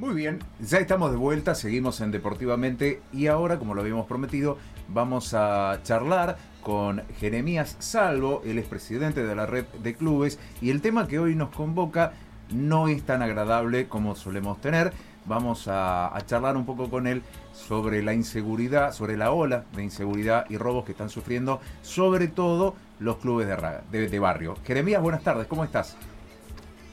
Muy bien, ya estamos de vuelta, seguimos en Deportivamente y ahora, como lo habíamos prometido, vamos a charlar con Jeremías Salvo, él es presidente de la red de clubes y el tema que hoy nos convoca no es tan agradable como solemos tener. Vamos a, charlar un poco con él sobre la inseguridad, sobre la ola de inseguridad y robos que están sufriendo, sobre todo los clubes de, de barrio. Jeremías, buenas tardes, ¿cómo estás?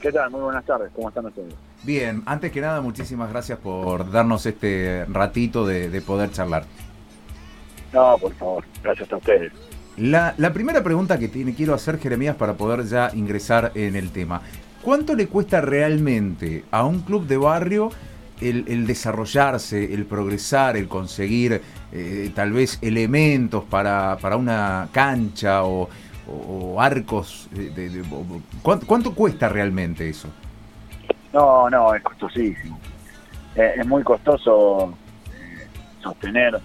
¿Qué tal? Muy buenas tardes, ¿cómo están ustedes? Bien, antes que nada, muchísimas gracias por darnos este ratito de, poder charlar. No, por favor, gracias a ustedes. La, primera pregunta que tiene, quiero hacer, Jeremías, para poder ya ingresar en el tema. ¿Cuánto le cuesta realmente a un club de barrio el, desarrollarse, el progresar, el conseguir eh, tal vez elementos para, para una cancha o, arcos? De, ¿cuánto, cuesta realmente eso? No, no, es costosísimo. Eh, es muy costoso eh, sostener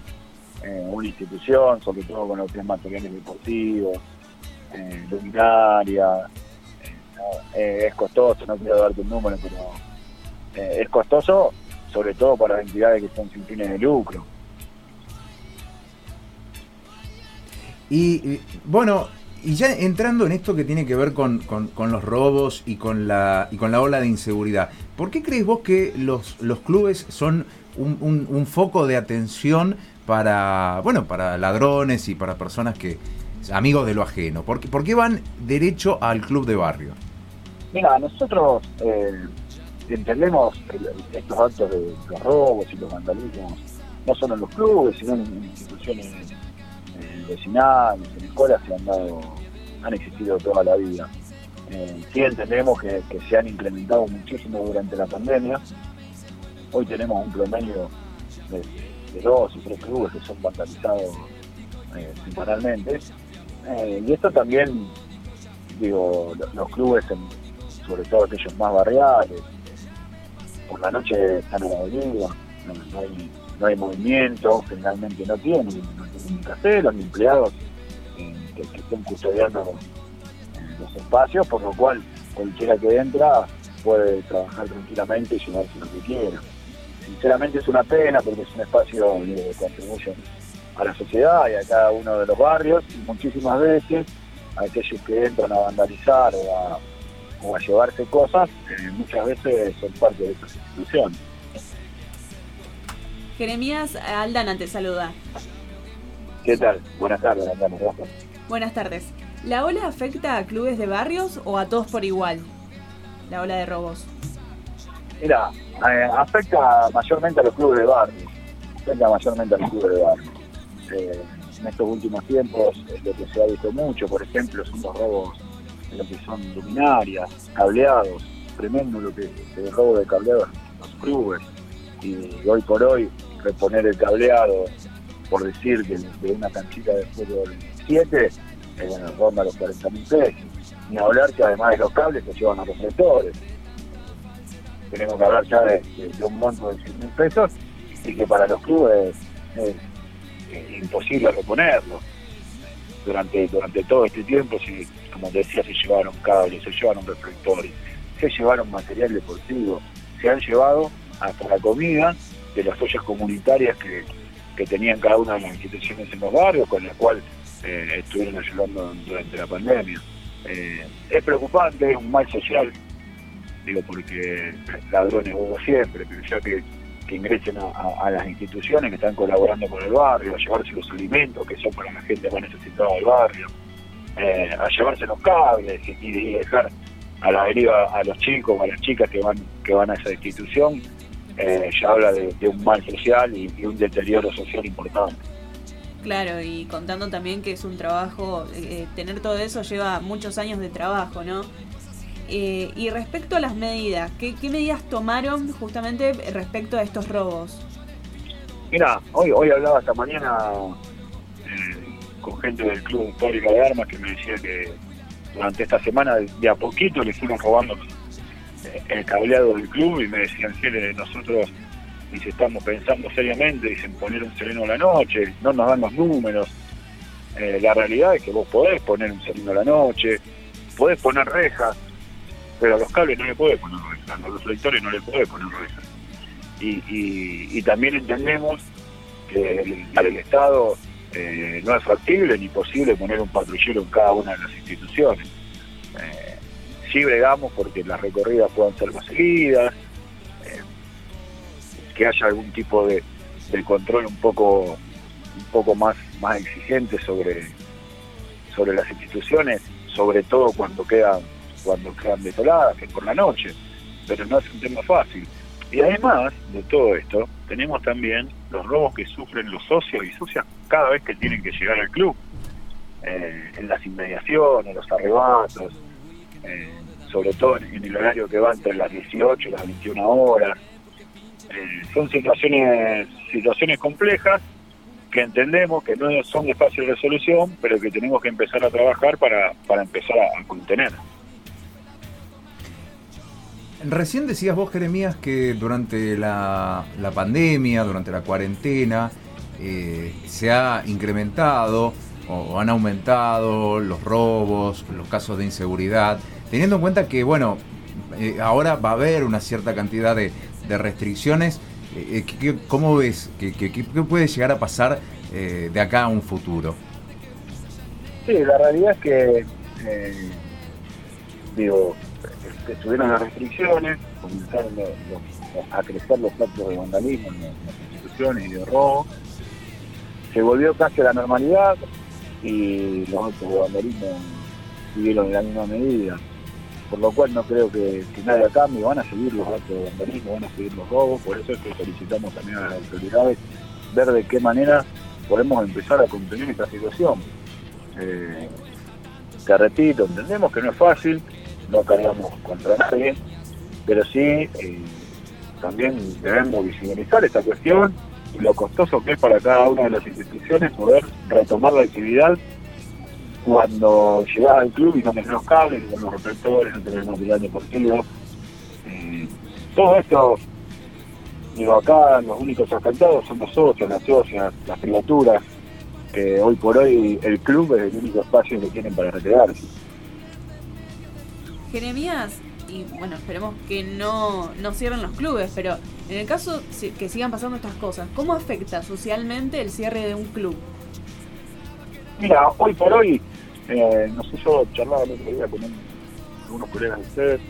eh, una institución, sobre todo con los que materiales deportivos, eh, luminaria. es costoso, no quiero darte un número, pero es costoso sobre todo para entidades que son sin fines de lucro. Y bueno, y ya entrando en esto que tiene que ver con, los robos y con, la, y con la ola de inseguridad, ¿por qué crees vos que los, los clubes son un, foco de atención para, bueno, para ladrones y para personas que, amigos de lo ajeno? ¿Por qué, van derecho al club de barrio? Mira, nosotros eh, entendemos estos actos de los robos y los vandalismos, no solo en los clubes, sino en instituciones vecinales, en escuelas se han dado, han existido toda la vida. Eh, sí entendemos que, se han incrementado muchísimo durante la pandemia. Hoy tenemos un promedio de, dos y tres clubes que son vandalizados eh, semanalmente. Eh, y esto también, digo, los, clubes, sobre todo aquellos más barriales, por la noche están a la avenida, no, hay, no hay movimiento, generalmente no tienen, ni caseros, ni empleados eh, que, estén custodiando los espacios, por lo cual cualquiera que entra puede trabajar tranquilamente y llevarse lo que quiera. Sinceramente es una pena porque es un espacio de contribución a la sociedad y a cada uno de los barrios y muchísimas veces aquellos que entran a vandalizar o a, o a llevarse cosas, eh, muchas veces son parte de esas instituciones. Jeremías Aldana te saluda. ¿Qué tal? Buenas tardes, Andrés. Buenas tardes. ¿La ola afecta a clubes de barrios o a todos por igual? La ola de robos. Mira, eh, afecta mayormente a los clubes de barrio. Afecta mayormente a los clubes de barrio. Eh, en estos últimos tiempos eh, lo que se ha visto mucho, por ejemplo, son los robos de lo que son luminarias, cableados. Tremendo lo que es el robo de cableados en los clubes. Y hoy por hoy reponer el cableado por decir que de una canchita de fútbol 7, eh, bueno, ronda los 40 mil pesos. Ni hablar que además de los cables se llevan a reflectores. Tenemos que hablar ya de, un monto de 100 mil pesos y que para los clubes es, imposible reponerlo. Durante, durante todo este tiempo, si, como decía, se llevaron cables, se llevaron reflectores, se llevaron material deportivo, se han llevado hasta la comida de las ollas comunitarias que, que tenían cada una de las instituciones en los barrios, con la cual eh, estuvieron ayudando durante la pandemia. Eh, es preocupante, es un mal social, digo, porque ladrones hubo siempre, pero ya que, ingresen a, las instituciones que están colaborando con el barrio, a llevarse los alimentos que son para la gente más necesitada del barrio, eh, a llevarse los cables y, dejar a la deriva a los chicos, a las chicas que van, que van a esa institución, eh, ya habla de, un mal social y, un deterioro social importante. Claro, y contando también que es un trabajo, eh, tener todo eso lleva muchos años de trabajo, ¿no? Eh, y respecto a las medidas, ¿qué, medidas tomaron justamente respecto a estos robos? Mira, hoy, hoy hablaba esta mañana con gente del Club Fábrica de Armas que me decía que durante esta semana de a poquito le fueron robando el cableado del club y me decían, que nosotros dice, estamos pensando seriamente, dicen, poner un sereno a la noche, no nos dan los números. Eh, la realidad es que vos podés poner un sereno a la noche, podés poner rejas, pero a los cables no le podés poner rejas, a los reflectores no le podés poner rejas. y, también entendemos que el Estado eh, no es factible ni posible poner un patrullero en cada una de las instituciones. Sí bregamos porque las recorridas puedan ser más seguidas, eh, que haya algún tipo de, control un poco un poco más, más exigente sobre, sobre las instituciones, sobre todo cuando quedan, cuando quedan desoladas, que es por la noche, pero no es un tema fácil. Y además de todo esto, tenemos también los robos que sufren los socios y socias cada vez que tienen que llegar al club, eh, en las inmediaciones, los arrebatos, eh, sobre todo en, el horario que va entre las 18 y las 21 horas. Eh, son situaciones, situaciones complejas que entendemos que no son de fácil resolución, pero que tenemos que empezar a trabajar para, para empezar a contener. Recién decías vos, Jeremías, que durante la, pandemia, durante la cuarentena, eh, se ha incrementado o, han aumentado los robos, los casos de inseguridad, teniendo en cuenta que, bueno, eh, ahora va a haber una cierta cantidad de, restricciones. Eh, ¿Cómo ves? ¿Qué, puede llegar a pasar de acá a un futuro? Sí, la realidad es que, digo, que estuvieron las restricciones, comenzaron a crecer los actos de vandalismo en las instituciones y de robo, se volvió casi a la normalidad y los actos de vandalismo siguieron en la misma medida, por lo cual no creo que, que nada cambie, van a seguir los actos de vandalismo, van a seguir los robos, por eso es que solicitamos también a las autoridades ver de qué manera podemos empezar a contener esta situación. Eh, te repito, entendemos que no es fácil, no cargamos contra nadie, pero sí eh, también debemos visibilizar esta cuestión y lo costoso que es para cada una de las instituciones poder retomar la actividad cuando llegas al club y no tenés los cables, no tenés los reflectores, no tenés material deportivo. Eh, todo esto, digo, acá los únicos afectados son los socios, las socias, las criaturas, que hoy por hoy el club es el único espacio que tienen para recrearse. Jeremías, y bueno, esperemos que no, no cierren los clubes, pero en el caso que sigan pasando estas cosas, ¿cómo afecta socialmente el cierre de un club? Mira, hoy por hoy, eh, no sé, yo charlaba el otro día con algunos colegas de ustedes,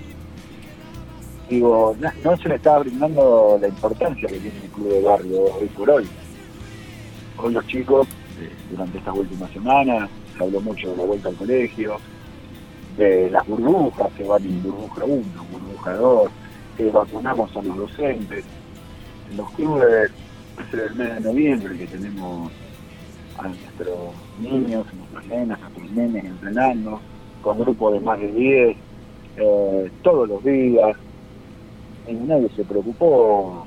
digo, no, se le está brindando la importancia que tiene el club de barrio hoy por hoy. Hoy los chicos, eh, durante estas últimas semanas, se habló mucho de la vuelta al colegio, de las burbujas, que van en burbuja 1, burbuja 2, que vacunamos a los docentes. En los clubes, es el mes de noviembre que tenemos a nuestros niños, a nuestras nenas, a nuestros nenes entrenando, con grupos de más de 10, eh, todos los días. Y nadie se preocupó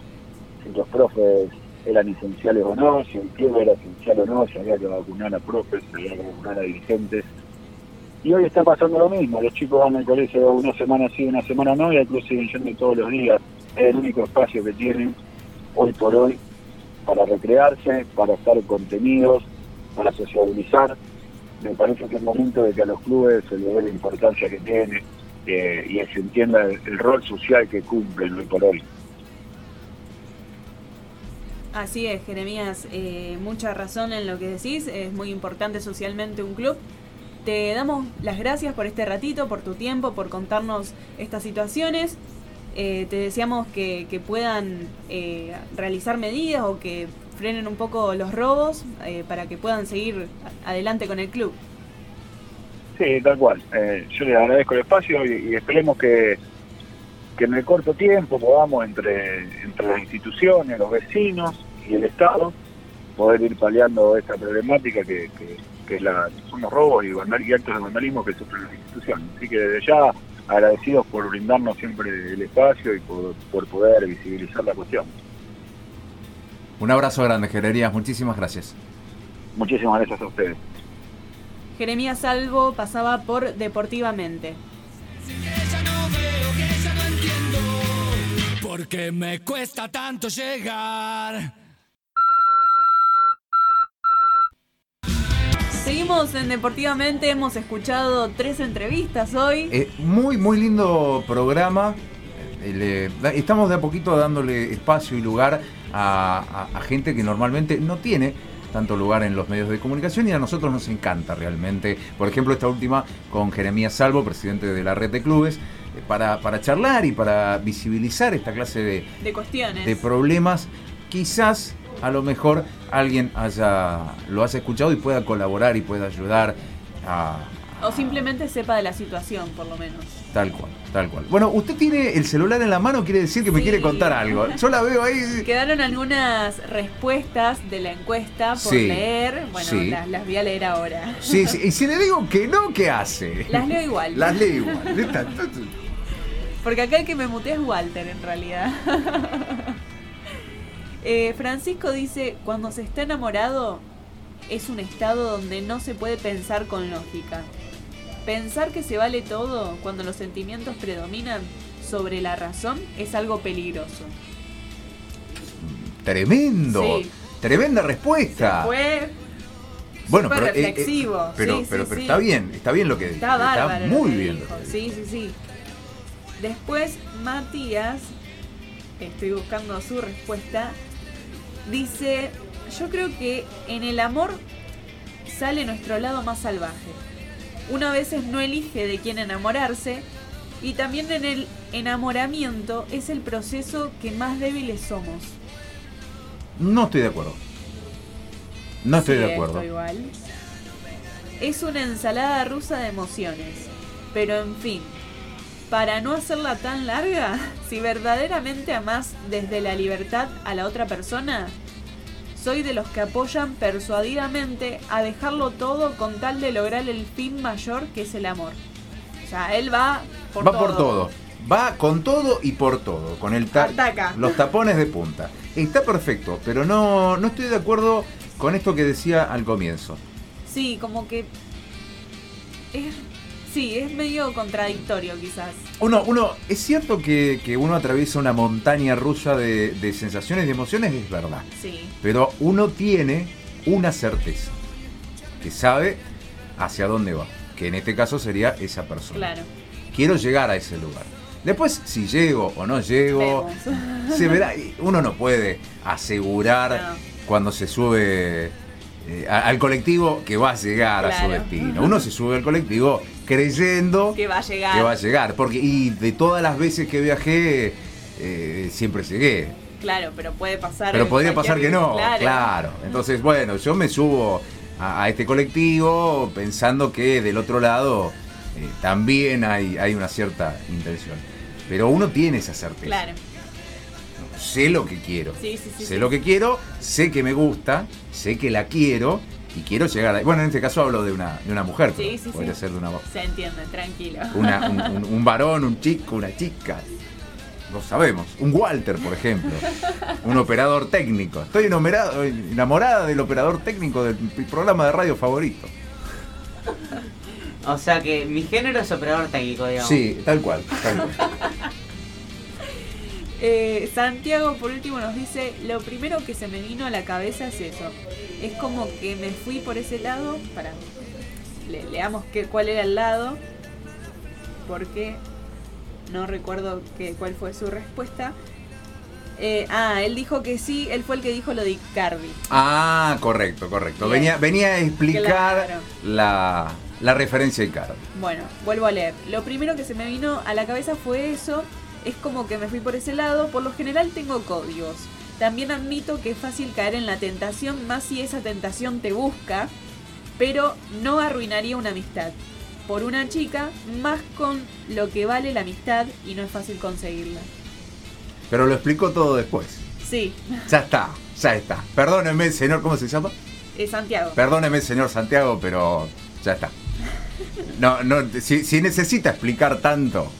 si los profes eran esenciales o no, si el club era esencial o no, si había que vacunar a profes, si había que vacunar a dirigentes. Y hoy está pasando lo mismo, los chicos van al colegio una semana sí, una semana no, y al club siguen yendo todos los días. Es el único espacio que tienen hoy por hoy para recrearse, para estar contenidos, para sociabilizar. Me parece que es momento de que a los clubes se le dé la importancia que tiene eh, y se entienda el, rol social que cumplen hoy por hoy. Así es, Jeremías, eh, mucha razón en lo que decís, es muy importante socialmente un club te damos las gracias por este ratito, por tu tiempo, por contarnos estas situaciones. Eh, te deseamos que, puedan eh, realizar medidas o que frenen un poco los robos eh, para que puedan seguir adelante con el club. Sí, tal cual. yo les agradezco el espacio y, esperemos que, en el corto tiempo podamos entre, entre las instituciones, los vecinos y el Estado poder ir paliando esta problemática que que la, son los robos y, actos de vandalismo que sufren las instituciones. Así que desde ya agradecidos por brindarnos siempre el espacio y por, poder visibilizar la cuestión. Un abrazo grande, Jeremías. Muchísimas gracias. Muchísimas gracias a ustedes. Jeremías Salvo pasaba por Deportivamente. Porque me cuesta tanto llegar. Seguimos en Deportivamente, hemos escuchado tres entrevistas hoy. Eh, muy, muy lindo programa. le- da- estamos de a poquito dándole espacio y lugar a, a- a gente que normalmente no tiene tanto lugar en los medios de comunicación y a nosotros nos encanta realmente. Por ejemplo, esta última con Jeremías Salvo, presidente de la red de clubes, eh, para, para charlar y para visibilizar esta clase de, De cuestiones. de problemas, quizás a lo mejor alguien haya lo haya escuchado y pueda colaborar y pueda ayudar a O simplemente sepa de la situación, por lo menos. Tal cual, tal cual. Bueno, usted tiene el celular en la mano, quiere decir que me quiere contar algo. Yo la veo ahí. Quedaron algunas respuestas de la encuesta por Sí, leer. Bueno, sí. las, las voy a leer ahora. Sí, sí, y si le digo que no, ¿qué hace? Las leo igual. Las leo igual. Porque acá el que me mutea es Walter, en realidad. Eh, Francisco dice, cuando se está enamorado es un estado donde no se puede pensar con lógica. Pensar que se vale todo cuando los sentimientos predominan sobre la razón es algo peligroso. Tremendo. Sí. Tremenda respuesta. Fue bueno, pero, eh, eh, reflexivo. pero, Sí, pero, sí, pero sí. está bien, está bien lo que dice. Está bárbaro. lo muy bien. lo que Sí, sí, sí. Después, Matías, estoy buscando su respuesta, dice, yo creo que en el amor sale nuestro lado más salvaje. Uno a veces no elige de quién enamorarse y también en el enamoramiento es el proceso que más débiles somos. No estoy de acuerdo. No estoy Sí, de acuerdo. igual. Es una ensalada rusa de emociones. Pero en fin, para no hacerla tan larga, si verdaderamente amás desde la libertad a la otra persona, soy de los que apoyan persuadidamente a dejarlo todo con tal de lograr el fin mayor que es el amor. O sea, él va por Va todo. por todo. Va con todo y por todo. Con el ta- Ataca. los tapones de punta. Está perfecto, pero no, no estoy de acuerdo con esto que decía al comienzo. Sí, como que... Es, sí, es medio contradictorio quizás. Uno, uno, es cierto que, que uno atraviesa una montaña rusa de, de sensaciones y de emociones, es verdad. Sí. Pero uno tiene una certeza, que sabe hacia dónde va, que en este caso sería esa persona. Claro. Quiero llegar a ese lugar. Después, si llego o no llego, Vemos. se verá. Uno no puede asegurar No. cuando se sube eh, al colectivo que va a llegar a su destino. Uno se sube al colectivo creyendo que va a llegar. que va a llegar. Porque, y de todas las veces que viajé, eh, siempre llegué. Claro, pero puede pasar. Pero podría pasar que no, claro. Entonces, bueno, yo me subo a, a este colectivo pensando que del otro lado eh, también hay, hay una cierta intención. Pero uno tiene esa certeza. Claro. Sé lo que quiero. Sí, sí, sí. sé lo que quiero, sé que me gusta, sé que la quiero y quiero llegar a... Bueno, en este caso hablo de una, de una mujer, Sí, sí, podría sí. ser de una, Se entiende, tranquilo. una- un, un- un varón, un chico, una chica. Lo sabemos. Un Walter, por ejemplo. Un operador técnico. Estoy enamorado- enamorada del operador técnico del programa de radio favorito. O sea que mi género es operador técnico, digamos. Sí, tal cual. Tal cual. Eh, Santiago, por último, nos dice: Lo primero que se me vino a la cabeza es eso. Es como que me fui por ese lado. Para. Le, leamos que, cuál era el lado. Porque no recuerdo que, cuál fue su respuesta. Eh, ah, él dijo que sí, él fue el que dijo lo de Icardi. Ah, correcto, correcto. Bien. Venía, venía a explicar Claro. la, la referencia a Icardi. Bueno, vuelvo a leer. Lo primero que se me vino a la cabeza fue eso. Es como que me fui por ese lado. Por lo general tengo códigos. También admito que es fácil caer en la tentación, más si esa tentación te busca. Pero no arruinaría una amistad. Por una chica, más con lo que vale la amistad y no es fácil conseguirla. Pero lo explicó todo después. Sí, Ya está, ya está. Perdóneme, señor, ¿cómo se llama? es Santiago. Perdóneme, señor Santiago, pero ya está. No, no, si, si necesita explicar tanto.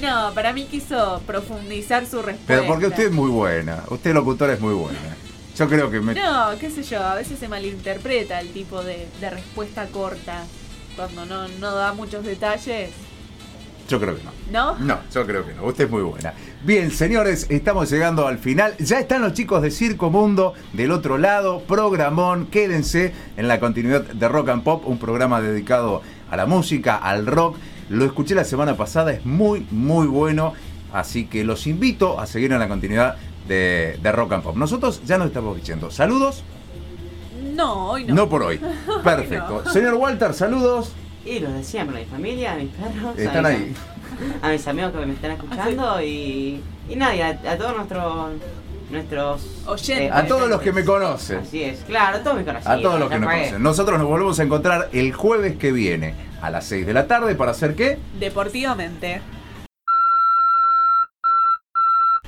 No, para mí quiso profundizar su respuesta. Pero porque usted es muy buena. Usted locutora es muy buena. Yo creo que me. No, qué sé yo, a veces se malinterpreta el tipo de, de respuesta corta cuando no, no da muchos detalles. Yo creo que no. ¿No? No, yo creo que no. Usted es muy buena. Bien, señores, estamos llegando al final. Ya están los chicos de Circo Mundo del otro lado. Programón, quédense en la continuidad de Rock and Pop, un programa dedicado a la música, al rock. Lo escuché la semana pasada, es muy, muy bueno. Así que los invito a seguir en la continuidad de, de Rock and Pop. Nosotros ya nos estamos diciendo. Saludos. No, hoy no. No, por hoy. Perfecto. Señor Walter, saludos. Y los de siempre, a mi familia, a mis perros. Están a ahí. mis, a mis amigos que me están escuchando y, y nadie, a, a todos nuestros nuestros Oyentes. A todos los que me conocen. Así es, claro, a todos mis conocidos. A todos los que nos conocen. Nosotros nos volvemos a encontrar el jueves que viene a las 6 de la tarde para hacer qué? Deportivamente.